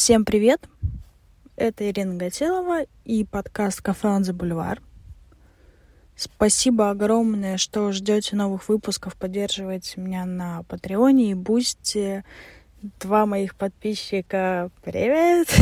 Всем привет! Это Ирина Гатилова и подкаст «Кафе on the Бульвар». Спасибо огромное, что ждете новых выпусков, поддерживаете меня на Патреоне и Бусти. Два моих подписчика, привет!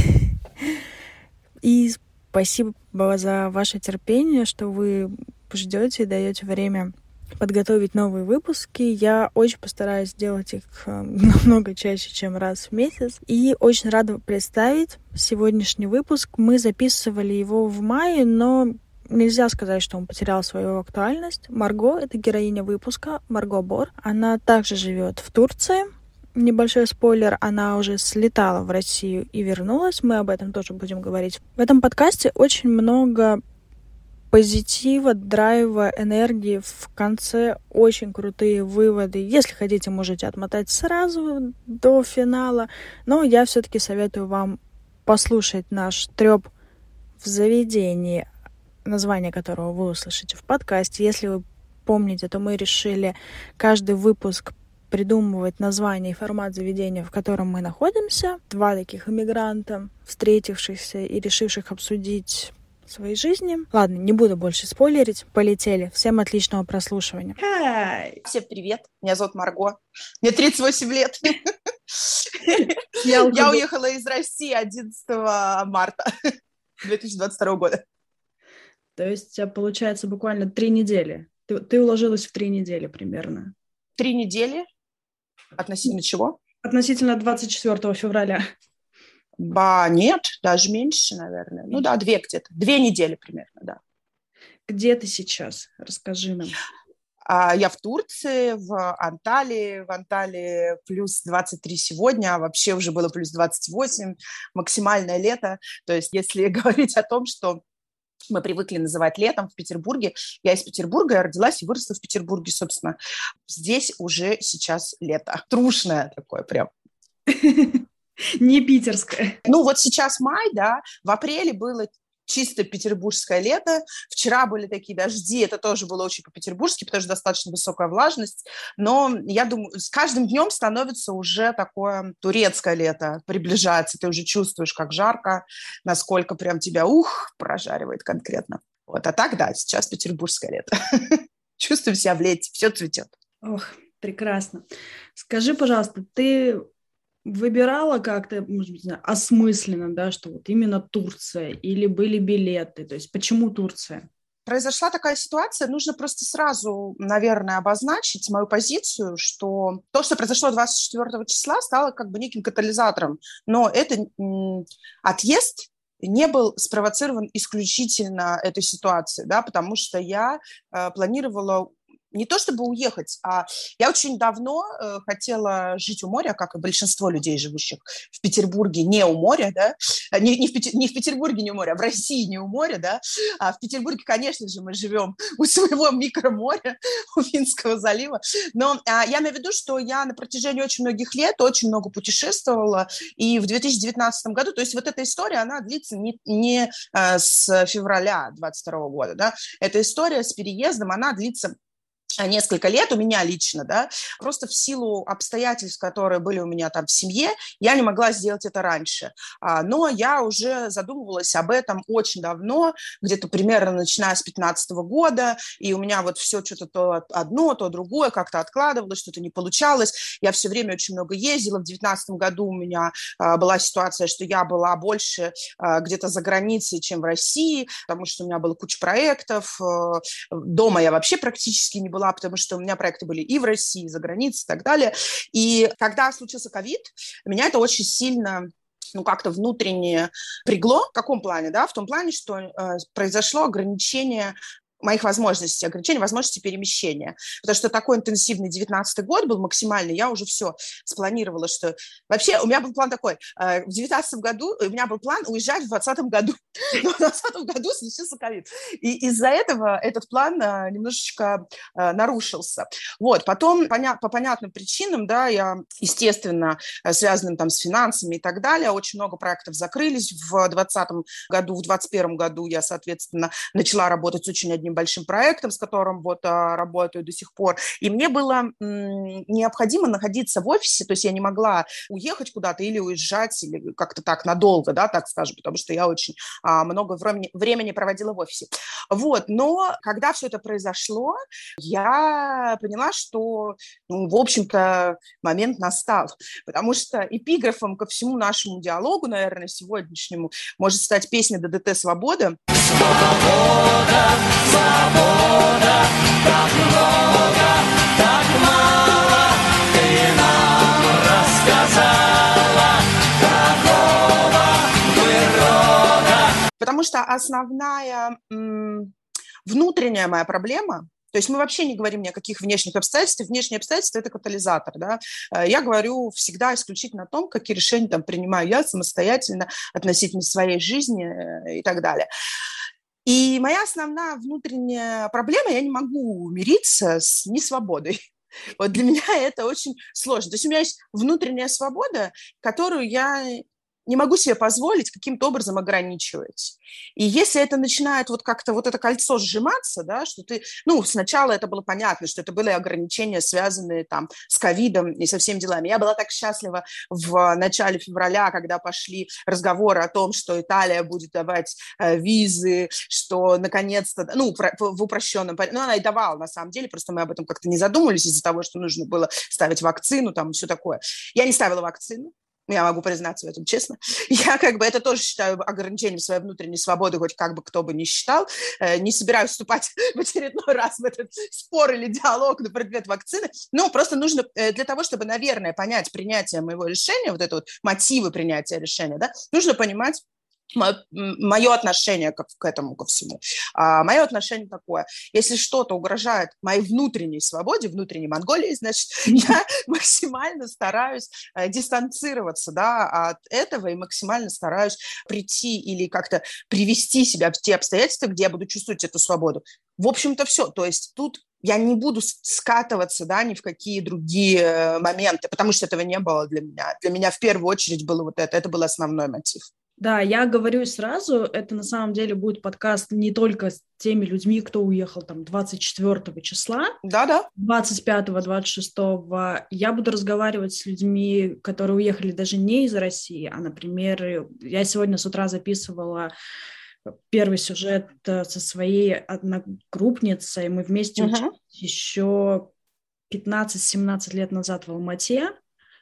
И спасибо за ваше терпение, что вы ждете и даете время подготовить новые выпуски. Я очень постараюсь сделать их э, намного чаще, чем раз в месяц. И очень рада представить сегодняшний выпуск. Мы записывали его в мае, но нельзя сказать, что он потерял свою актуальность. Марго — это героиня выпуска, Марго Бор. Она также живет в Турции. Небольшой спойлер, она уже слетала в Россию и вернулась. Мы об этом тоже будем говорить. В этом подкасте очень много позитива, драйва, энергии. В конце очень крутые выводы. Если хотите, можете отмотать сразу до финала. Но я все-таки советую вам послушать наш треп в заведении, название которого вы услышите в подкасте. Если вы помните, то мы решили каждый выпуск придумывать название и формат заведения, в котором мы находимся. Два таких иммигранта, встретившихся и решивших обсудить своей жизни. Ладно, не буду больше спойлерить. Полетели. Всем отличного прослушивания. Hi. Всем привет. Меня зовут Марго. Мне 38 лет. Я уехала из России 11 марта 2022 года. То есть у тебя получается буквально три недели. Ты, ты уложилась в три недели примерно. Три недели? Относительно чего? Относительно 24 февраля. Ба, нет, даже меньше, наверное. Ну да, две где-то. Две недели примерно, да. Где ты сейчас? Расскажи нам. А, я в Турции, в Анталии. В Анталии плюс 23 сегодня, а вообще уже было плюс 28, максимальное лето. То есть если говорить о том, что мы привыкли называть летом в Петербурге. Я из Петербурга, я родилась и выросла в Петербурге, собственно. Здесь уже сейчас лето. Трушное такое прям. Не питерское. Ну вот сейчас май, да, в апреле было чисто петербургское лето. Вчера были такие дожди, это тоже было очень по-петербургски, потому что достаточно высокая влажность. Но я думаю, с каждым днем становится уже такое турецкое лето, приближается. Ты уже чувствуешь, как жарко, насколько прям тебя, ух, прожаривает конкретно. Вот, а так, да, сейчас петербургское лето. Чувствуем себя в лете, все цветет. Ох, прекрасно. Скажи, пожалуйста, ты выбирала как-то, может быть, осмысленно, да, что вот именно Турция или были билеты, то есть почему Турция? произошла такая ситуация, нужно просто сразу, наверное, обозначить мою позицию, что то, что произошло 24 числа, стало как бы неким катализатором. Но это отъезд не был спровоцирован исключительно этой ситуацией, да, потому что я э, планировала не то чтобы уехать, а я очень давно э, хотела жить у моря, как и большинство людей, живущих в Петербурге, не у моря, да, а, не, не, в, Петер, не в Петербурге не у моря, а в России не у моря, да, а в Петербурге, конечно же, мы живем у своего микроморя, у Финского залива, но а, я имею в виду, что я на протяжении очень многих лет очень много путешествовала, и в 2019 году, то есть вот эта история, она длится не, не а, с февраля 22 года, да, эта история с переездом, она длится несколько лет у меня лично, да, просто в силу обстоятельств, которые были у меня там в семье, я не могла сделать это раньше. А, но я уже задумывалась об этом очень давно, где-то примерно начиная с 15 года, и у меня вот все что-то то одно, то другое как-то откладывалось, что-то не получалось. Я все время очень много ездила. В 19 году у меня а, была ситуация, что я была больше где-то за границей, чем в России, потому что у меня было куча проектов. Дома я вообще практически не была была, потому что у меня проекты были и в России, и за границей и так далее. И когда случился ковид, меня это очень сильно ну, как-то внутренне пригло. В каком плане, да? В том плане, что э, произошло ограничение моих возможностей, ограничения возможности перемещения. Потому что такой интенсивный 19 год был максимальный, я уже все спланировала, что... Вообще у меня был план такой, э, в 19 году у меня был план уезжать в 20 году, но в 20 году случился ковид. И из-за этого этот план э, немножечко э, нарушился. Вот, потом по понятным причинам, да, я, естественно, связанным там с финансами и так далее, очень много проектов закрылись в 2020 году, в 2021 году я, соответственно, начала работать с очень одним одним большим проектом, с которым вот а, работаю до сих пор. И мне было необходимо находиться в офисе, то есть я не могла уехать куда-то или уезжать, или как-то так надолго, да, так скажем, потому что я очень а, много времени, проводила в офисе. Вот, но когда все это произошло, я поняла, что, ну, в общем-то, момент настал, потому что эпиграфом ко всему нашему диалогу, наверное, сегодняшнему, может стать песня ДДТ «Свобода». Свобода, Потому что основная внутренняя моя проблема то есть мы вообще не говорим ни о каких внешних обстоятельствах. Внешние обстоятельства – это катализатор. Да? Э, я говорю всегда исключительно о том, какие решения там принимаю я самостоятельно относительно своей жизни э, и так далее. И моя основная внутренняя проблема – я не могу мириться с несвободой. Вот для меня это очень сложно. То есть у меня есть внутренняя свобода, которую я не могу себе позволить каким-то образом ограничивать. И если это начинает вот как-то вот это кольцо сжиматься, да, что ты, ну, сначала это было понятно, что это были ограничения, связанные там с ковидом и со всеми делами. Я была так счастлива в начале февраля, когда пошли разговоры о том, что Италия будет давать э, визы, что наконец-то, ну, в упрощенном порядке, ну, она и давала, на самом деле, просто мы об этом как-то не задумывались из-за того, что нужно было ставить вакцину, там, все такое. Я не ставила вакцину, я могу признаться в этом честно. Я как бы это тоже считаю ограничением своей внутренней свободы, хоть как бы кто бы ни считал. Э, не собираюсь вступать в очередной раз в этот спор или диалог на предмет вакцины. Но просто нужно э, для того, чтобы, наверное, понять принятие моего решения, вот это вот мотивы принятия решения, да, нужно понимать, мое отношение к, к этому, ко всему. А, мое отношение такое. Если что-то угрожает моей внутренней свободе, внутренней Монголии, значит, я максимально стараюсь э, дистанцироваться да, от этого и максимально стараюсь прийти или как-то привести себя в те обстоятельства, где я буду чувствовать эту свободу. В общем-то, все. То есть тут я не буду скатываться, да, ни в какие другие э, моменты, потому что этого не было для меня. Для меня в первую очередь было вот это, это был основной мотив. Да, я говорю сразу, это на самом деле будет подкаст не только с теми людьми, кто уехал там 24 числа, да-да, 25-26. Я буду разговаривать с людьми, которые уехали даже не из России, а, например, я сегодня с утра записывала первый сюжет э, со своей одногруппницей, мы вместе uh-huh. учились еще 15-17 лет назад в Алмате,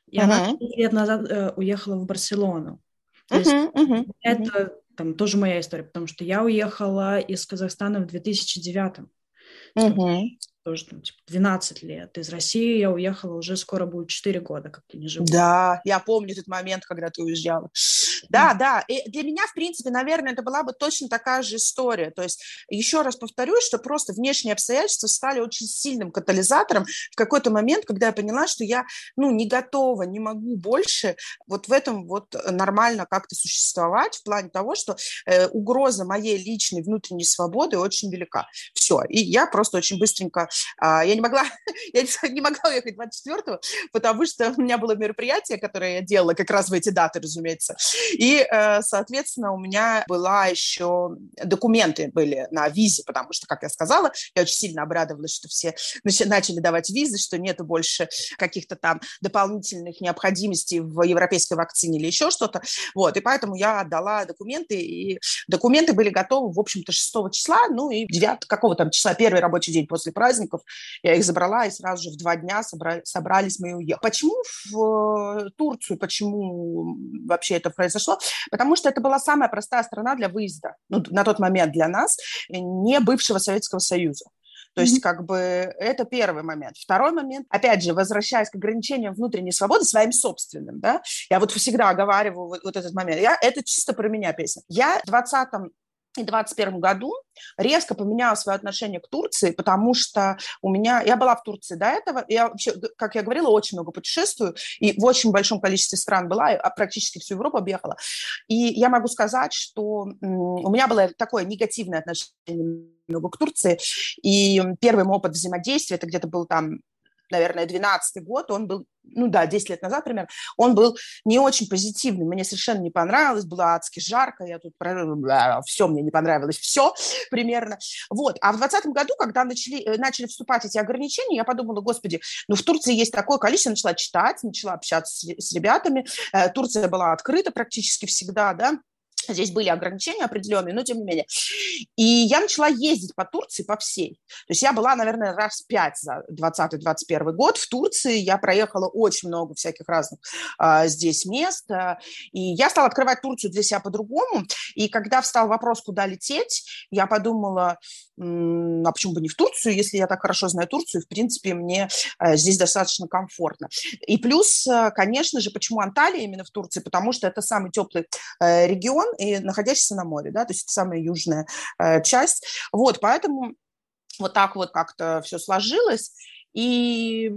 и uh-huh. она лет назад э, уехала в Барселону. То есть uh-huh, uh-huh, это там тоже моя история, потому что я уехала из Казахстана в 2009. Uh-huh тоже там, типа, 12 лет. Из России я уехала уже скоро будет 4 года, как я не живу. Да, я помню этот момент, когда ты уезжала. Да, да. И для меня, в принципе, наверное, это была бы точно такая же история. То есть, еще раз повторюсь, что просто внешние обстоятельства стали очень сильным катализатором в какой-то момент, когда я поняла, что я, ну, не готова, не могу больше вот в этом вот нормально как-то существовать в плане того, что э, угроза моей личной внутренней свободы очень велика. Все. И я просто очень быстренько я не могла, я не могла уехать 24-го, потому что у меня было мероприятие, которое я делала как раз в эти даты, разумеется. И, э, соответственно, у меня была еще документы были на визе, потому что, как я сказала, я очень сильно обрадовалась, что все начали давать визы, что нету больше каких-то там дополнительных необходимостей в европейской вакцине или еще что-то. Вот, и поэтому я отдала документы, и документы были готовы, в общем-то, 6 числа, ну и 9 какого там числа, первый рабочий день после праздника, участников. Я их забрала, и сразу же в два дня собрали, собрались мы и уехали. Почему в э, Турцию, почему вообще это произошло? Потому что это была самая простая страна для выезда, ну, на тот момент для нас, не бывшего Советского Союза. То есть, как бы, это первый момент. Второй момент, опять же, возвращаясь к ограничениям внутренней свободы своим собственным, да, я вот всегда оговариваю вот, вот этот момент. Я, это чисто про меня песня. Я в 20 и 2021 году резко поменяла свое отношение к Турции, потому что у меня... Я была в Турции до этого, я вообще, как я говорила, очень много путешествую, и в очень большом количестве стран была, а практически всю Европу объехала. И я могу сказать, что у меня было такое негативное отношение много к Турции, и первый мой опыт взаимодействия, это где-то был там наверное, 12 год, он был ну да, 10 лет назад примерно, он был не очень позитивный. Мне совершенно не понравилось, было адски жарко, я тут все мне не понравилось, все примерно. Вот. А в 2020 году, когда начали, э, начали вступать эти ограничения, я подумала, господи, ну в Турции есть такое количество, начала читать, начала общаться с, с ребятами. Э, Турция была открыта практически всегда, да, Здесь были ограничения определенные, но тем не менее. И я начала ездить по Турции, по всей. То есть я была, наверное, раз пять за 2020-2021 год в Турции. Я проехала очень много всяких разных а, здесь мест. И я стала открывать Турцию для себя по-другому. И когда встал вопрос, куда лететь, я подумала, а почему бы не в Турцию, если я так хорошо знаю Турцию, в принципе, мне э, здесь достаточно комфортно. И плюс, э, конечно же, почему Анталия именно в Турции, потому что это самый теплый э, регион, и находящийся на море, да, то есть это самая южная часть. Вот, поэтому вот так вот как-то все сложилось, и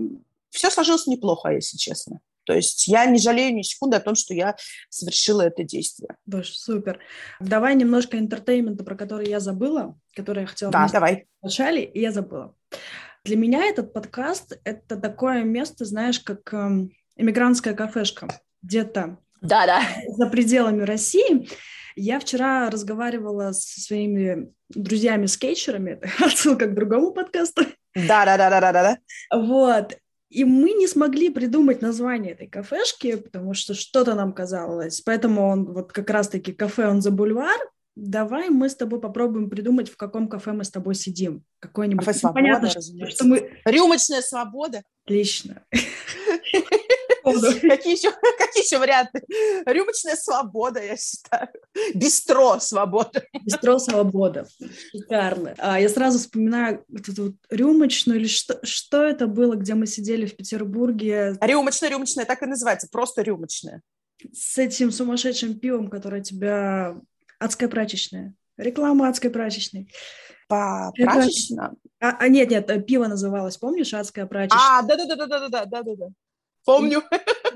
все сложилось неплохо, если честно. То есть я не жалею ни секунды о том, что я совершила это действие. Боже, супер. Давай немножко entertainment а, про который я забыла, который я хотела да, давай. вначале, и я забыла. Для меня этот подкаст — это такое место, знаешь, как эм, иммигрантская кафешка где-то да, да. за пределами России. Я вчера разговаривала со своими друзьями-скетчерами, отсылка к другому подкасту. Да, да, да, да, да, да. Вот. И мы не смогли придумать название этой кафешки, потому что что-то нам казалось. Поэтому он вот как раз-таки кафе он за бульвар. Давай мы с тобой попробуем придумать, в каком кафе мы с тобой сидим. Какое-нибудь. Кафе «Свобода», Понятно. Что мы... Рюмочная свобода. Отлично. Какие еще, какие еще варианты? Рюмочная свобода, я считаю. Бистро свобода. Бистро свобода. Шикарно. А, я сразу вспоминаю вот эту вот рюмочную, или что, что это было, где мы сидели в Петербурге. Рюмочная, рюмочная, так и называется, просто рюмочная. С этим сумасшедшим пивом, которое тебя... Адская прачечная. Реклама адской прачечной. По прачечная? А, а нет, нет, пиво называлось, помнишь, адская прачечная? А, да-да-да-да-да-да-да-да. Помню.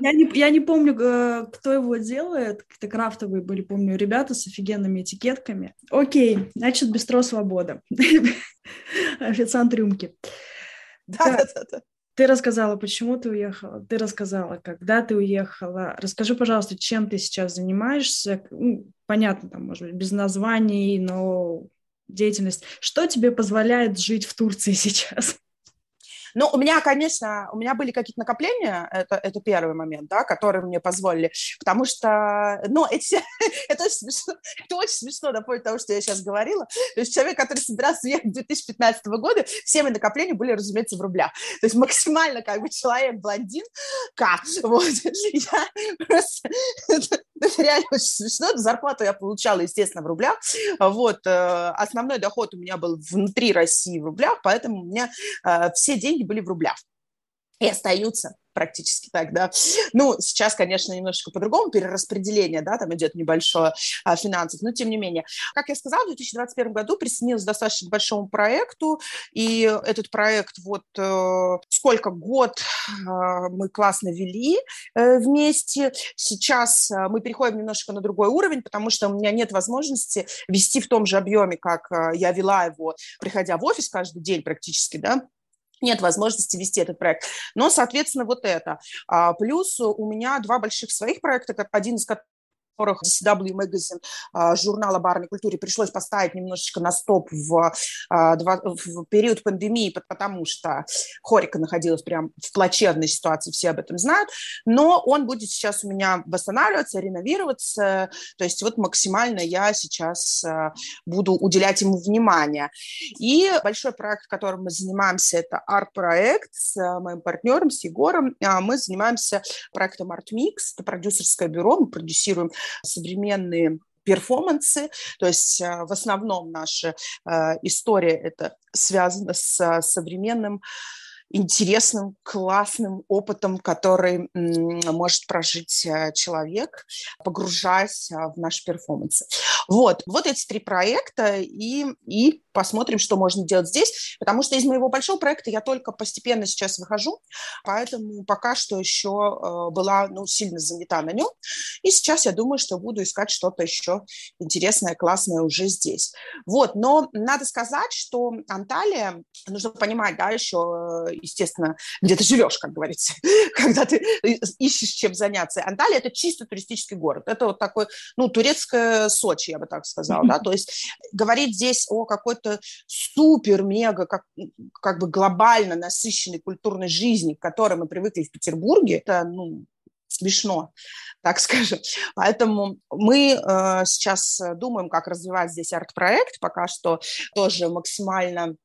Я не, я не помню, э, кто его делает. Какие-то крафтовые были, помню, ребята с офигенными этикетками. Окей, значит, бистро свобода. Официант рюмки. Да, да, да, да. Ты рассказала, почему ты уехала, ты рассказала, когда ты уехала. Расскажи, пожалуйста, чем ты сейчас занимаешься. Ну, понятно, там, может быть, без названий, но деятельность. Что тебе позволяет жить в Турции сейчас? Ну, у меня, конечно, у меня были какие-то накопления, это, это первый момент, да, которые мне позволили, потому что, ну, эти, это, очень смешно, это очень смешно на фоне того, что я сейчас говорила. То есть человек, который собирался ехать 2015 года, все мои накопления были, разумеется, в рублях. То есть максимально как бы человек-блондин, как, вот, я просто, это, это реально очень смешно, зарплату я получала, естественно, в рублях, вот, э, основной доход у меня был внутри России в рублях, поэтому у меня э, все деньги были в рублях и остаются практически так, да. Ну, сейчас, конечно, немножечко по-другому перераспределение, да, там идет небольшое а, финансов, но тем не менее. Как я сказала, в 2021 году присоединилась достаточно к большому проекту, и этот проект вот э, сколько год э, мы классно вели э, вместе. Сейчас э, мы переходим немножко на другой уровень, потому что у меня нет возможности вести в том же объеме, как э, я вела его, приходя в офис каждый день практически, да, нет возможности вести этот проект. Но, соответственно, вот это. А, плюс у меня два больших своих проекта, один из которых которых DCW Magazine, а, журнала барной культуре, пришлось поставить немножечко на стоп в, а, в период пандемии, потому что Хорика находилась прям в плачевной ситуации, все об этом знают, но он будет сейчас у меня восстанавливаться, реновироваться, то есть вот максимально я сейчас а, буду уделять ему внимание. И большой проект, которым мы занимаемся, это арт-проект с моим партнером, с Егором. Мы занимаемся проектом Art Mix, это продюсерское бюро, мы продюсируем современные перформансы, то есть э, в основном наша э, история это связана с современным интересным, классным опытом, который может прожить э, человек, погружаясь в наш перформанс. Вот, вот эти три проекта, и, и посмотрим, что можно делать здесь, потому что из моего большого проекта я только постепенно сейчас выхожу, поэтому пока что еще э, была ну, сильно занята на нем, и сейчас я думаю, что буду искать что-то еще интересное, классное уже здесь. Вот, но надо сказать, что Анталия, нужно понимать, да, еще э, естественно, где ты живешь, как говорится, когда ты ищешь чем заняться. Анталия – это чисто туристический город. Это вот такой, ну, турецкое Сочи, я бы так сказала, да, то есть говорить здесь о какой-то супер-мега, как, как бы глобально насыщенной культурной жизни, к которой мы привыкли в Петербурге, это, ну, смешно, так скажем. Поэтому мы э, сейчас думаем, как развивать здесь арт-проект, пока что тоже максимально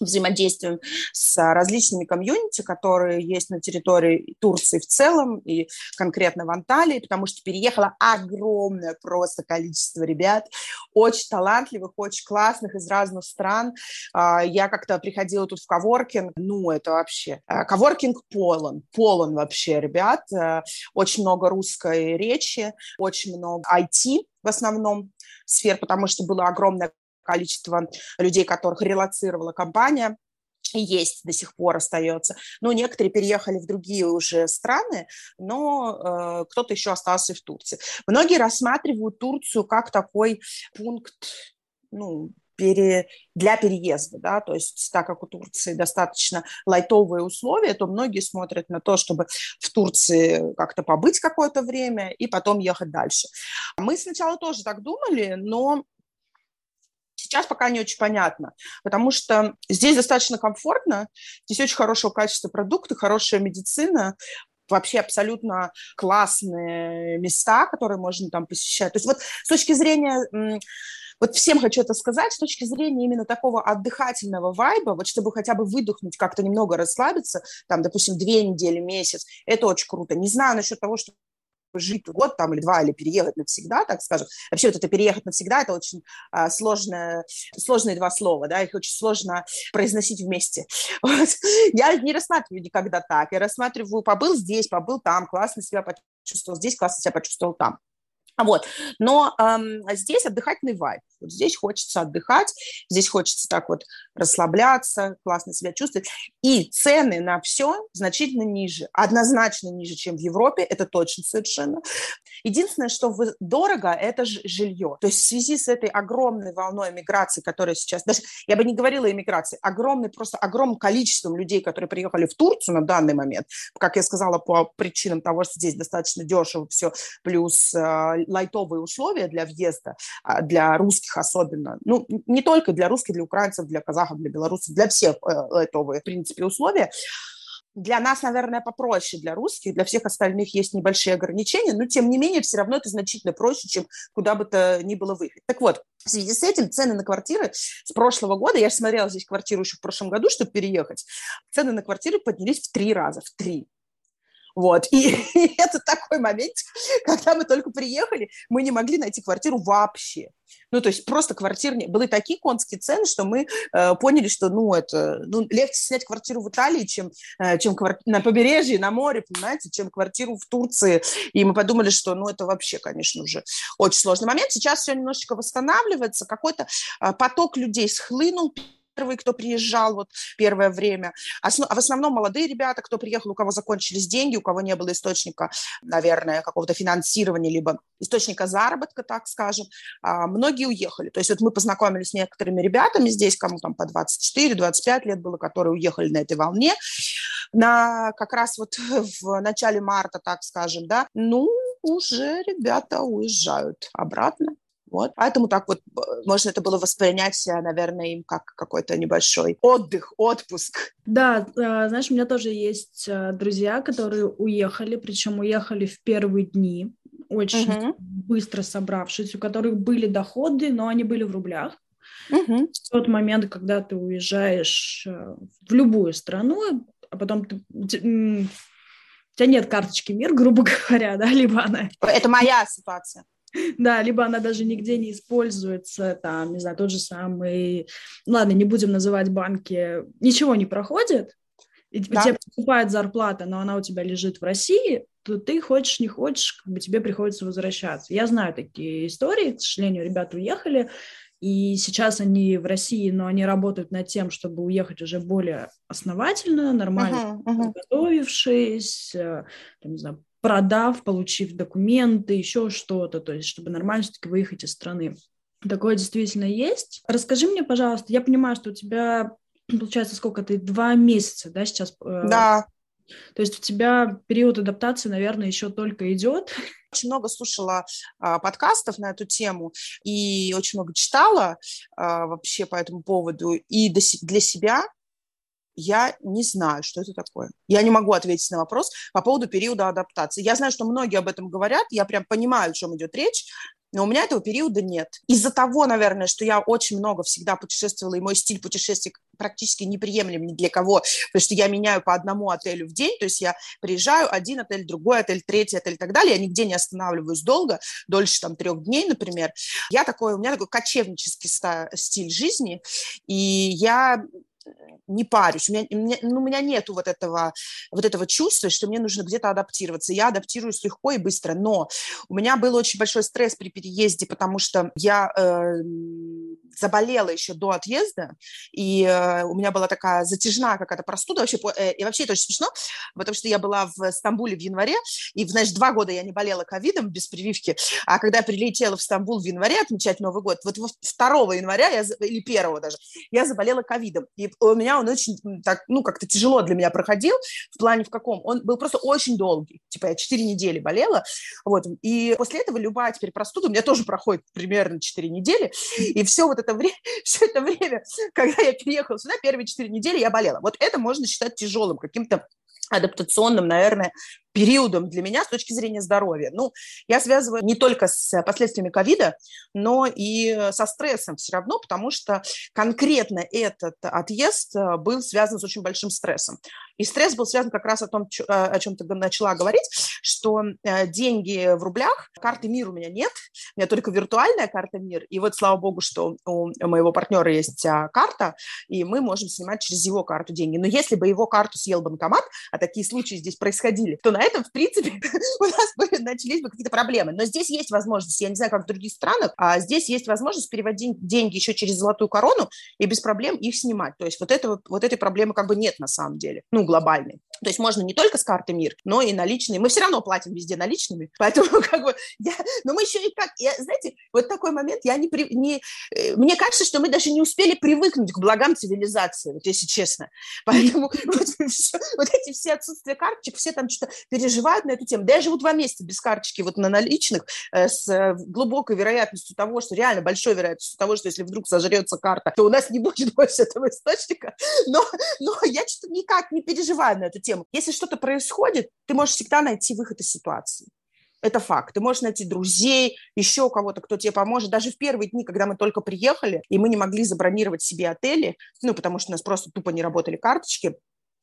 взаимодействуем с различными комьюнити, которые есть на территории Турции в целом и конкретно в Анталии, потому что переехало огромное просто количество ребят, очень талантливых, очень классных из разных стран. А, я как-то приходила тут в коворкинг, ну, это вообще... А, коворкинг полон, полон вообще ребят, э, очень много русской речи, очень много IT в основном сфер, потому что было огромное количество людей, которых релацировала компания, есть до сих пор остается. Ну, некоторые переехали в другие уже страны, но э, кто-то еще остался в Турции. Многие рассматривают Турцию как такой пункт, ну, для переезда, да, то есть так как у Турции достаточно лайтовые условия, то многие смотрят на то, чтобы в Турции как-то побыть какое-то время и потом ехать дальше. Мы сначала тоже так думали, но Сейчас пока не очень понятно, потому что здесь достаточно комфортно, здесь очень хорошего качества продукты, хорошая медицина, вообще абсолютно классные места, которые можно там посещать. То есть вот с точки зрения вот всем хочу это сказать, с точки зрения именно такого отдыхательного вайба, вот чтобы хотя бы выдохнуть, как-то немного расслабиться, там, допустим, две недели, месяц, это очень круто. Не знаю насчет того, что жить год там или два, или переехать навсегда, так скажем. Вообще вот это переехать навсегда, это очень а, сложное, сложные два слова, да, их очень сложно произносить вместе. Вот. Я не рассматриваю никогда так, я рассматриваю, побыл здесь, побыл там, классно себя почувствовал здесь, классно себя почувствовал там. Вот. Но эм, здесь отдыхательный вайб. Вот здесь хочется отдыхать, здесь хочется так вот расслабляться, классно себя чувствовать. И цены на все значительно ниже, однозначно ниже, чем в Европе, это точно совершенно. Единственное, что дорого, это жилье. То есть в связи с этой огромной волной миграции, которая сейчас, даже я бы не говорила миграции, огромный, просто огромным количеством людей, которые приехали в Турцию на данный момент, как я сказала, по причинам того, что здесь достаточно дешево все, плюс э, лайтовые условия для въезда, э, для русских особенно, ну, не только для русских, для украинцев, для казахов, для белорусов, для всех э, лайтовые, в принципе, условия, для нас, наверное, попроще, для русских, для всех остальных есть небольшие ограничения, но тем не менее все равно это значительно проще, чем куда бы то ни было выехать. Так вот, в связи с этим цены на квартиры с прошлого года, я смотрела здесь квартиру еще в прошлом году, чтобы переехать, цены на квартиры поднялись в три раза, в три. Вот. И, и это такой момент, когда мы только приехали, мы не могли найти квартиру вообще. Ну, то есть просто квартир не... Были такие конские цены, что мы э, поняли, что, ну, это... Ну, легче снять квартиру в Италии, чем, э, чем квар... на побережье, на море, понимаете, чем квартиру в Турции. И мы подумали, что, ну, это вообще, конечно, уже очень сложный момент. Сейчас все немножечко восстанавливается, какой-то э, поток людей схлынул, первые, кто приезжал вот первое время. А в основном молодые ребята, кто приехал, у кого закончились деньги, у кого не было источника, наверное, какого-то финансирования, либо источника заработка, так скажем, а, многие уехали. То есть вот мы познакомились с некоторыми ребятами здесь, кому там по 24-25 лет было, которые уехали на этой волне, на как раз вот в начале марта, так скажем, да, ну, уже ребята уезжают обратно. Вот. Поэтому так вот можно это было воспринять, э, наверное, им как какой-то небольшой отдых, отпуск. Да, э, знаешь, у меня тоже есть э, друзья, которые уехали, причем уехали в первые дни, очень uh-huh. быстро собравшись, у которых были доходы, но они были в рублях. Uh-huh. В тот момент, когда ты уезжаешь в любую страну, а потом ты, у тебя нет карточки мир, грубо говоря, да, либо она... Это моя ситуация. Да, либо она даже нигде не используется, там, не знаю, тот же самый, ладно, не будем называть банки, ничего не проходит, и да. тебе поступает зарплата, но она у тебя лежит в России, то ты хочешь, не хочешь, как бы тебе приходится возвращаться. Я знаю такие истории, к сожалению, ребята уехали, и сейчас они в России, но они работают над тем, чтобы уехать уже более основательно, нормально uh-huh, uh-huh. подготовившись, э, там, не знаю, продав, получив документы, еще что-то, то есть чтобы нормально все-таки выехать из страны. Такое действительно есть. Расскажи мне, пожалуйста, я понимаю, что у тебя получается, сколько ты, два месяца, да, сейчас? Э, да. То есть у тебя период адаптации, наверное, еще только идет. Очень много слушала а, подкастов на эту тему и очень много читала а, вообще по этому поводу. И для себя я не знаю, что это такое. Я не могу ответить на вопрос по поводу периода адаптации. Я знаю, что многие об этом говорят, я прям понимаю, о чем идет речь, но у меня этого периода нет. Из-за того, наверное, что я очень много всегда путешествовала, и мой стиль путешествий практически неприемлем ни для кого, потому что я меняю по одному отелю в день, то есть я приезжаю, один отель, другой отель, третий отель и так далее, я нигде не останавливаюсь долго, дольше там трех дней, например. Я такой, у меня такой кочевнический стиль жизни, и я не парюсь. У меня, меня, ну, у меня нет вот этого, вот этого чувства, что мне нужно где-то адаптироваться. Я адаптируюсь легко и быстро, но у меня был очень большой стресс при переезде, потому что я э, заболела еще до отъезда, и э, у меня была такая затяжная какая-то простуда. Вообще, э, и вообще это очень смешно, потому что я была в Стамбуле в январе, и, значит, два года я не болела ковидом без прививки, а когда я прилетела в Стамбул в январе отмечать Новый год, вот 2 января, я, или 1 даже, я заболела ковидом. И у меня он очень так, ну, как-то тяжело для меня проходил, в плане в каком. Он был просто очень долгий. Типа я 4 недели болела, вот. И после этого любая теперь простуда у меня тоже проходит примерно 4 недели, и все вот это время, все это время, когда я переехала сюда, первые 4 недели я болела. Вот это можно считать тяжелым каким-то адаптационным, наверное, периодом для меня с точки зрения здоровья. Ну, я связываю не только с последствиями ковида, но и со стрессом все равно, потому что конкретно этот отъезд э, был связан с очень большим стрессом. И стресс был связан как раз о том, э, о чем ты начала говорить, что э, деньги в рублях, карты МИР у меня нет, у меня только виртуальная карта МИР. И вот, слава богу, что у моего партнера есть а, карта, и мы можем снимать через его карту деньги. Но если бы его карту съел банкомат, а такие случаи здесь происходили, то на этом, в принципе, у нас бы начались бы какие-то проблемы. Но здесь есть возможность, я не знаю, как в других странах, а здесь есть возможность переводить деньги еще через золотую корону и без проблем их снимать. То есть вот, этого, вот этой проблемы как бы нет на самом деле, ну, глобальной. То есть можно не только с карты МИР, но и наличные. Мы все равно платим везде наличными, поэтому как бы я, но мы еще и как, я, знаете, вот такой момент, я не, при, не, э, мне кажется, что мы даже не успели привыкнуть к благам цивилизации, вот если честно. Поэтому вот, эти все отсутствия карточек, все там что-то переживают на эту тему. Да я живу два месяца без карточки вот на наличных э, с э, глубокой вероятностью того, что реально большой вероятностью того, что если вдруг сожрется карта, то у нас не будет больше этого источника. Но, но я что-то никак не переживаю на эту тему. Если что-то происходит, ты можешь всегда найти выход из ситуации. Это факт. Ты можешь найти друзей, еще кого-то, кто тебе поможет. Даже в первые дни, когда мы только приехали, и мы не могли забронировать себе отели, ну, потому что у нас просто тупо не работали карточки,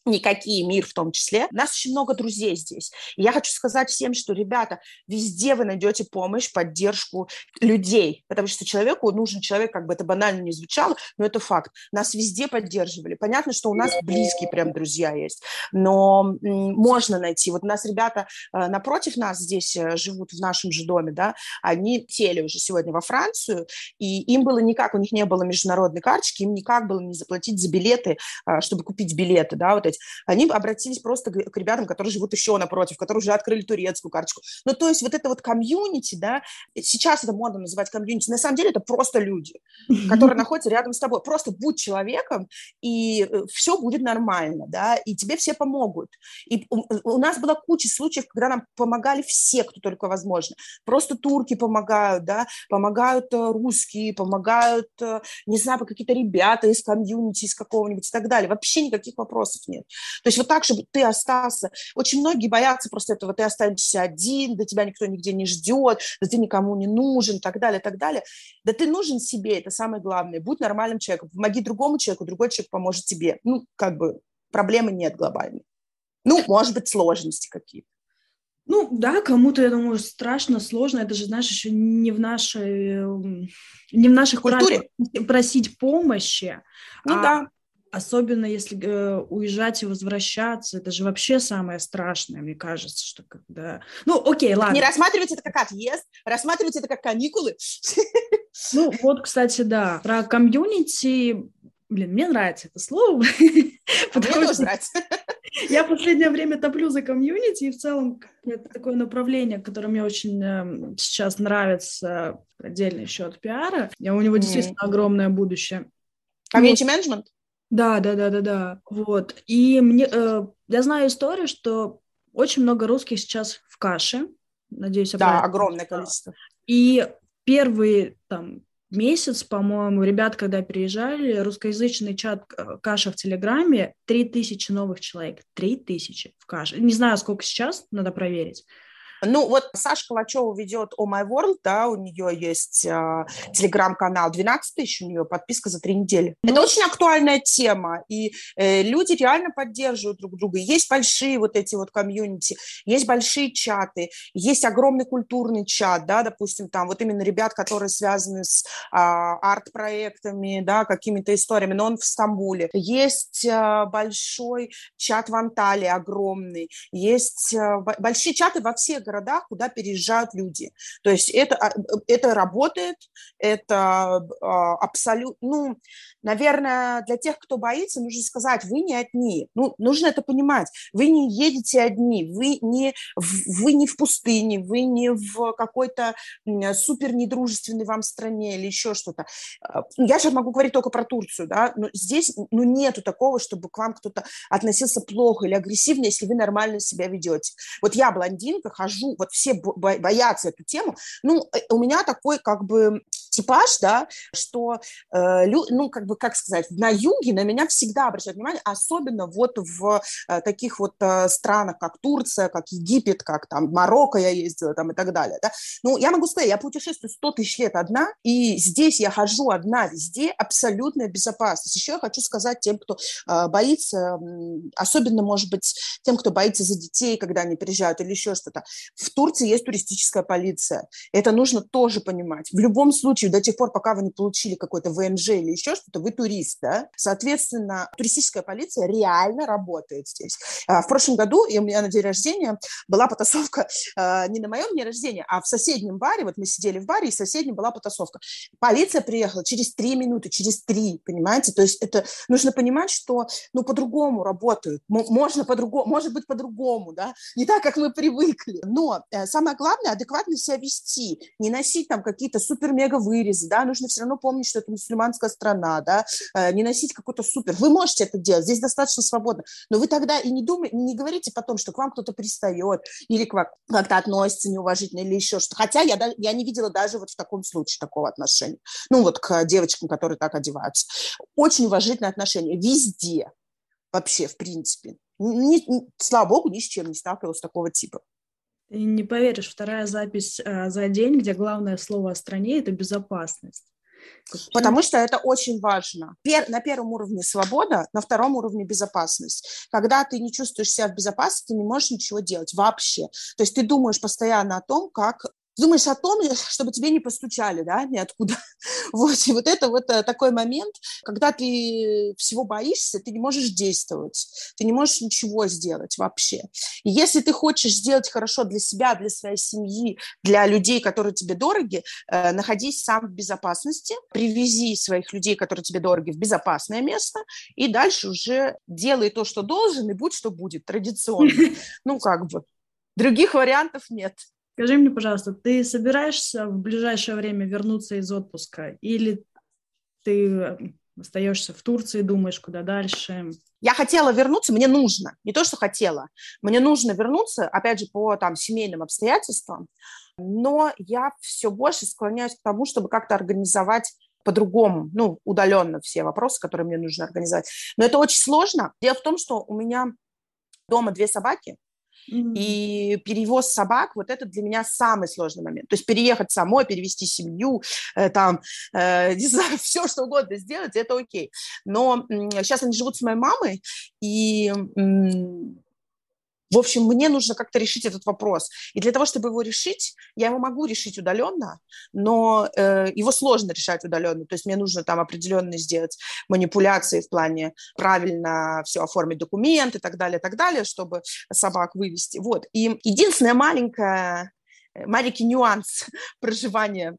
никакие, мир в том числе. У нас очень много друзей здесь. И я хочу сказать всем, что, ребята, везде вы найдете помощь, поддержку людей, потому что человеку нужен человек, как бы это банально не звучало, но это факт. Нас везде поддерживали. Понятно, что у нас близкие прям друзья есть, но можно найти. Вот у нас ребята э, напротив нас здесь э, живут в нашем же доме, да, они сели уже сегодня во Францию, и им было никак, у них не было международной карточки, им никак было не заплатить за билеты, э, чтобы купить билеты, да, вот эти делать. Они обратились просто к ребятам, которые живут еще напротив, которые уже открыли турецкую карточку. Ну, то есть вот это вот комьюнити, да, сейчас это модно называть комьюнити, на самом деле это просто люди, которые находятся рядом с тобой. Просто будь человеком, и э, все будет нормально, да, и тебе все помогут. И у нас была куча случаев, когда нам помогали все, кто только возможно. Просто турки помогают, да, помогают э, русские, помогают, э, не знаю, какие-то ребята из комьюнити, из какого-нибудь и так далее. Вообще никаких вопросов нет. То есть вот так, чтобы ты остался. Очень многие боятся просто этого, ты останешься один, да тебя никто нигде не ждет, да ты никому не нужен, так далее, так далее. Да ты нужен себе, это самое главное. Будь нормальным человеком, помоги другому человеку, другой человек поможет тебе. Ну, как бы проблемы нет глобальной. Ну, может быть, сложности какие-то. Ну, да, кому-то, я думаю, страшно, сложно. Это же, знаешь, еще не в нашей, не в наших культуре просить помощи. Ну а, да. Особенно если э, уезжать и возвращаться, это же вообще самое страшное, мне кажется, что когда... Ну, окей, ладно. Не рассматривать это как отъезд, рассматривать это как каникулы. Ну, вот, кстати, да, про community, блин, мне нравится это слово. А мне тоже нравится. Я в последнее время топлю за community, и в целом это такое направление, которое мне очень э, сейчас нравится, отдельно еще от пиара. Я, у него действительно огромное будущее. Community management? Да, да, да, да, да. Вот. И мне, э, я знаю историю, что очень много русских сейчас в Каше. Надеюсь, я Да, огромное количество. И первые там месяц, по-моему, ребят, когда приезжали, русскоязычный чат э, Каша в Телеграме, 3000 новых человек, 3000 в Каше. Не знаю, сколько сейчас, надо проверить. Ну, вот Саша Калачева ведет Oh My World, да, у нее есть э, телеграм-канал, 12 тысяч у нее подписка за три недели. Ну, Это очень актуальная тема, и э, люди реально поддерживают друг друга. Есть большие вот эти вот комьюнити, есть большие чаты, есть огромный культурный чат, да, допустим, там вот именно ребят, которые связаны с э, арт-проектами, да, какими-то историями, но он в Стамбуле. Есть э, большой чат в Анталии, огромный. Есть э, большие чаты во всех городах, куда переезжают люди. То есть это, а, это работает, это а, абсолютно, ну, наверное, для тех, кто боится, нужно сказать, вы не одни. Ну, нужно это понимать. Вы не едете одни, вы не, вы не в пустыне, вы не в какой-то супер недружественной вам стране или еще что-то. А, я же могу говорить только про Турцию, да, но здесь, ну, нету такого, чтобы к вам кто-то относился плохо или агрессивно, если вы нормально себя ведете. Вот я блондинка, хожу, вот все боятся эту тему. Ну, э, у меня такой как бы типаж, да, что, э, ну, как бы, как сказать, на юге на меня всегда обращают внимание, особенно вот в э, таких вот э, странах, как Турция, как Египет, как там Марокко я ездила там и так далее, да. Ну, я могу сказать, я путешествую 100 тысяч лет одна, и здесь я хожу одна везде, абсолютная безопасность. Еще я хочу сказать тем, кто э, боится, особенно, может быть, тем, кто боится за детей, когда они приезжают или еще что-то. В Турции есть туристическая полиция. Это нужно тоже понимать. В любом случае, случае, до тех пор, пока вы не получили какой-то ВНЖ или еще что-то, вы турист, да? Соответственно, туристическая полиция реально работает здесь. А, в прошлом году, и у меня на день рождения была потасовка а, не на моем дне рождения, а в соседнем баре, вот мы сидели в баре, и в соседнем была потасовка. Полиция приехала через три минуты, через три, понимаете? То есть это нужно понимать, что, ну, по-другому работают. Можно по-другому, может быть, по-другому, да? Не так, как мы привыкли. Но э, самое главное, адекватно себя вести, не носить там какие-то супер-мега-вы вырезы, да, нужно все равно помнить, что это мусульманская страна, да, э, не носить какой-то супер. Вы можете это делать, здесь достаточно свободно, но вы тогда и не думайте, не говорите потом, что к вам кто-то пристает или к вам как-то относится неуважительно или еще что-то. Хотя я, я не видела даже вот в таком случае такого отношения. Ну вот к девочкам, которые так одеваются. Очень уважительное отношение везде вообще, в принципе. Ни, ни, слава богу, ни с чем не сталкивалась такого типа. Ты не поверишь, вторая запись э, за день, где главное слово о стране – это безопасность. Потому что это очень важно. Пер, на первом уровне свобода, на втором уровне безопасность. Когда ты не чувствуешь себя в безопасности, ты не можешь ничего делать вообще. То есть ты думаешь постоянно о том, как думаешь о том, чтобы тебе не постучали, да, ниоткуда. Вот, и вот это вот э, такой момент, когда ты всего боишься, ты не можешь действовать, ты не можешь ничего сделать вообще. И если ты хочешь сделать хорошо для себя, для своей семьи, для людей, которые тебе дороги, э, находись сам в безопасности, привези своих людей, которые тебе дороги, в безопасное место, и дальше уже делай то, что должен, и будь что будет, традиционно. Ну, как бы. Других вариантов нет. Скажи мне, пожалуйста, ты собираешься в ближайшее время вернуться из отпуска или ты остаешься в Турции, думаешь, куда дальше? Я хотела вернуться, мне нужно, не то, что хотела, мне нужно вернуться, опять же, по там семейным обстоятельствам, но я все больше склоняюсь к тому, чтобы как-то организовать по-другому, ну, удаленно все вопросы, которые мне нужно организовать. Но это очень сложно. Дело в том, что у меня дома две собаки, и перевоз собак, вот это для меня самый сложный момент. То есть переехать самой, перевести семью, э, там, э, не знаю, все, что угодно сделать, это окей. Но э, сейчас они живут с моей мамой, и в общем, мне нужно как-то решить этот вопрос. И для того, чтобы его решить, я его могу решить удаленно, но э, его сложно решать удаленно. То есть мне нужно там определенные сделать манипуляции в плане правильно все оформить документы и так далее, и так далее, чтобы собак вывести. Вот. И единственная маленькая маленький нюанс проживания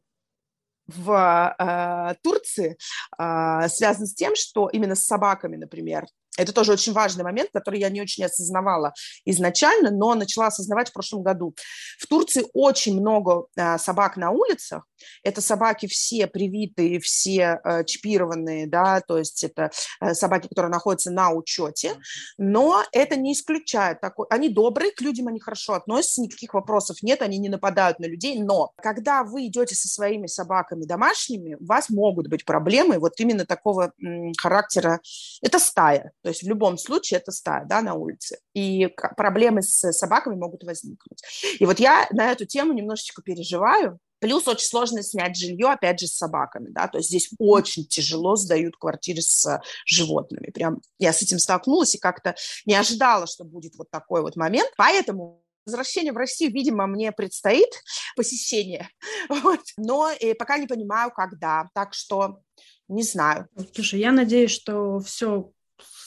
в э, Турции э, связан с тем, что именно с собаками, например, это тоже очень важный момент, который я не очень осознавала изначально, но начала осознавать в прошлом году. В Турции очень много э, собак на улицах, Это собаки все привитые, все э, чипированные, да, то есть это э, собаки, которые находятся на учете, но это не исключает такой. Они добрые к людям, они хорошо относятся, никаких вопросов нет, они не нападают на людей, но когда вы идете со своими собаками домашними, у вас могут быть проблемы вот именно такого м, характера. Это стая, то есть в любом случае это стая, да, на улице. И проблемы с собаками могут возникнуть. И вот я на эту тему немножечко переживаю, Плюс очень сложно снять жилье, опять же, с собаками, да, то есть здесь очень тяжело сдают квартиры с животными. Прям я с этим столкнулась и как-то не ожидала, что будет вот такой вот момент. Поэтому возвращение в Россию, видимо, мне предстоит посещение, вот. но и пока не понимаю, когда. Так что не знаю. Слушай, я надеюсь, что все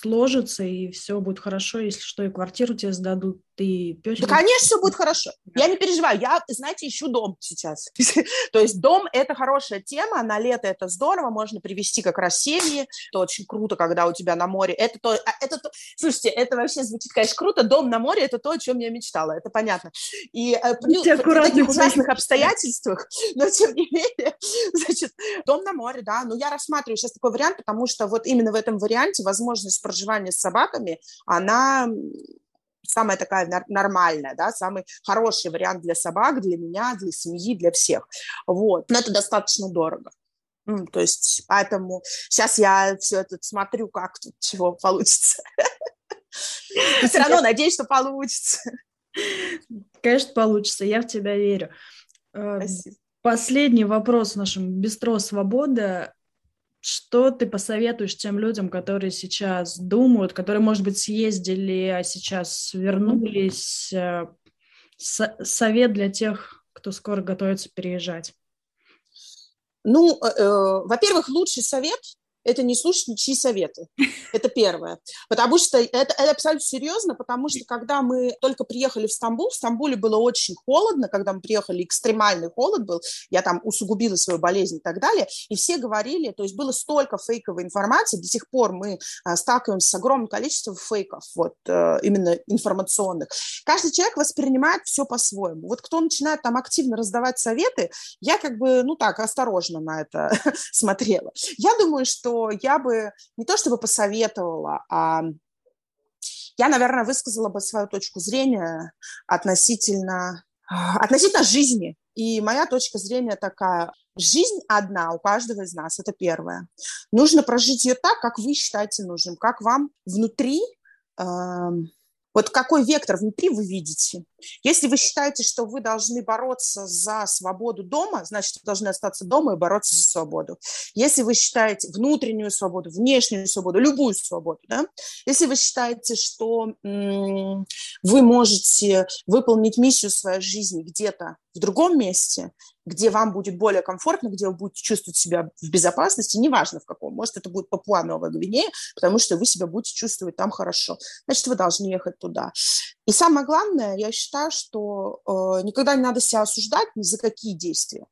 сложится, и все будет хорошо, если что, и квартиру тебе сдадут, ты пёсик... Да, конечно, все будет хорошо. Я не переживаю. Я, знаете, ищу дом сейчас. То есть дом – это хорошая тема, на лето это здорово, можно привести как раз семьи. Это очень круто, когда у тебя на море. Это то, а, это то... Слушайте, это вообще звучит, конечно, круто. Дом на море – это то, о чем я мечтала, это понятно. И э, плюс, в таких ужасных обстоятельствах, но тем не менее, значит, дом на море, да. Но я рассматриваю сейчас такой вариант, потому что вот именно в этом варианте возможность проживания с собаками, она самая такая нормальная, да, самый хороший вариант для собак, для меня, для семьи, для всех. Вот. Но это достаточно дорого. Ну, то есть, поэтому сейчас я все это смотрю, как тут чего получится. Но все равно надеюсь, что получится. Конечно, получится. Я в тебя верю. Э, Спасибо. Последний вопрос в нашем «Бистро Свобода». Что ты посоветуешь тем людям, которые сейчас думают, которые, может быть, съездили, а сейчас вернулись? Э, совет для тех, кто скоро готовится переезжать. Ну, э, э во-первых, лучший совет это не слушать ничьи советы. Это первое. Потому что это, это абсолютно серьезно, потому что когда мы только приехали в Стамбул, в Стамбуле было очень холодно, когда мы приехали, экстремальный холод был, я там усугубила свою болезнь и так далее, и все говорили, то есть было столько фейковой информации, до сих пор мы а, сталкиваемся с огромным количеством фейков, вот э, именно информационных. Каждый человек воспринимает все по-своему. Вот кто начинает там активно раздавать советы, я как бы, ну так, осторожно на это смотрела. Я думаю, что что я бы не то чтобы посоветовала, а я, наверное, высказала бы свою точку зрения относительно, относительно жизни. И моя точка зрения такая. Жизнь одна у каждого из нас, это первое. Нужно прожить ее так, как вы считаете нужным, как вам внутри э, вот какой вектор внутри вы видите? Если вы считаете, что вы должны бороться за свободу дома, значит, вы должны остаться дома и бороться за свободу. Если вы считаете внутреннюю свободу, внешнюю свободу, любую свободу, да? если вы считаете, что вы можете выполнить миссию своей жизни где-то в другом месте, где вам будет более комфортно, где вы будете чувствовать себя в безопасности, неважно в каком, может, это будет Папуа Новая Гвинея, потому что вы себя будете чувствовать там хорошо, значит, вы должны ехать туда. И самое главное, я считаю, что э, никогда не надо себя осуждать ни за какие действия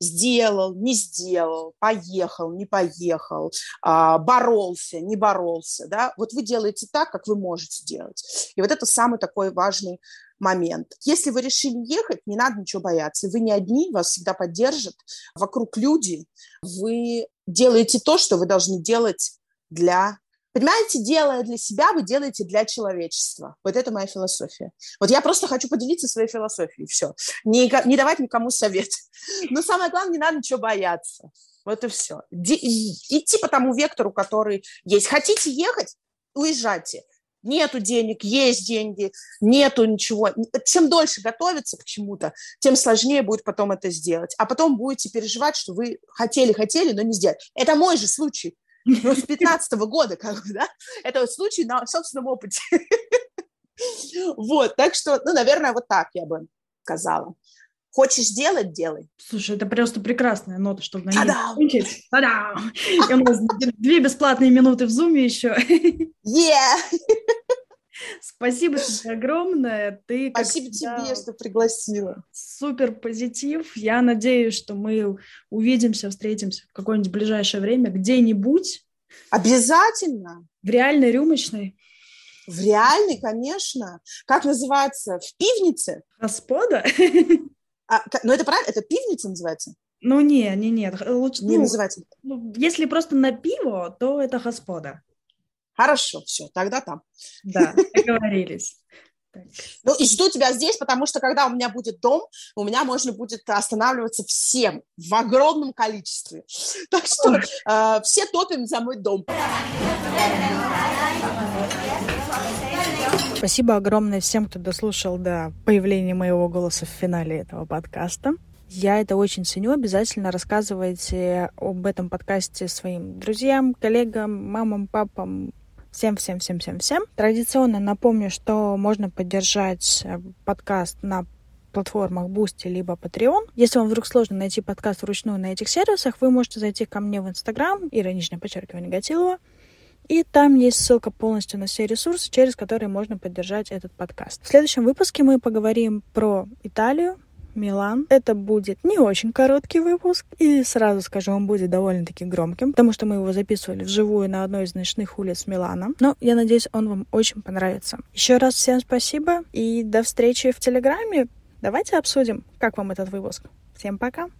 сделал, не сделал, поехал, не поехал, а, боролся, не боролся, да, вот вы делаете так, как вы можете делать. И вот это самый такой важный момент. Если вы решили ехать, не надо ничего бояться. Вы не одни, вас всегда поддержат. Вокруг люди. Вы делаете то, что вы должны делать для Понимаете, делая для себя, вы делаете для человечества. Вот это моя философия. Вот я просто хочу поделиться своей философией, все. Не, не давать никому совет. Но самое главное, не надо ничего бояться. Вот и все. идти по тому вектору, который есть. Хотите ехать? Уезжайте. Нету денег, есть деньги, нету ничего. Чем дольше готовиться к чему-то, тем сложнее будет потом это сделать. А потом будете переживать, что вы хотели-хотели, но не сделали. Это мой же случай. Ну, с 15 -го года, как бы, да? Это случай на собственном опыте. Вот, так что, ну, наверное, вот так я бы сказала. Хочешь делать – делай. Слушай, это просто прекрасная нота, чтобы на ней закончить. И у нас две бесплатные минуты в зуме еще. Yeah! Спасибо тебе огромное. Ты, Спасибо тебе, что пригласила. Супер позитив. Я надеюсь, что мы увидимся, встретимся в какое-нибудь ближайшее время где-нибудь. Обязательно. В реальной рюмочной. В реальной, конечно. Как называется? В пивнице? Господа? А, ну, это правильно? Это пивница называется? Ну, не, не, нет. Лучше, не ну, называйте. Ну, если просто на пиво, то это господа. Хорошо, все, тогда там. Да, договорились. Ну и жду тебя здесь, потому что когда у меня будет дом, у меня можно будет останавливаться всем в огромном количестве. Так что э, все топим за мой дом. Спасибо огромное всем, кто дослушал до появления моего голоса в финале этого подкаста. Я это очень ценю. Обязательно рассказывайте об этом подкасте своим друзьям, коллегам, мамам, папам, Всем-всем-всем-всем-всем. Традиционно напомню, что можно поддержать э, подкаст на платформах Boosty либо Patreon. Если вам вдруг сложно найти подкаст вручную на этих сервисах, вы можете зайти ко мне в Инстаграм, ироничное подчеркивание Гатилова, и там есть ссылка полностью на все ресурсы, через которые можно поддержать этот подкаст. В следующем выпуске мы поговорим про Италию, Милан. Это будет не очень короткий выпуск, и сразу скажу, он будет довольно-таки громким, потому что мы его записывали вживую на одной из ночных улиц Милана. Но я надеюсь, он вам очень понравится. Еще раз всем спасибо, и до встречи в Телеграме. Давайте обсудим, как вам этот выпуск. Всем пока!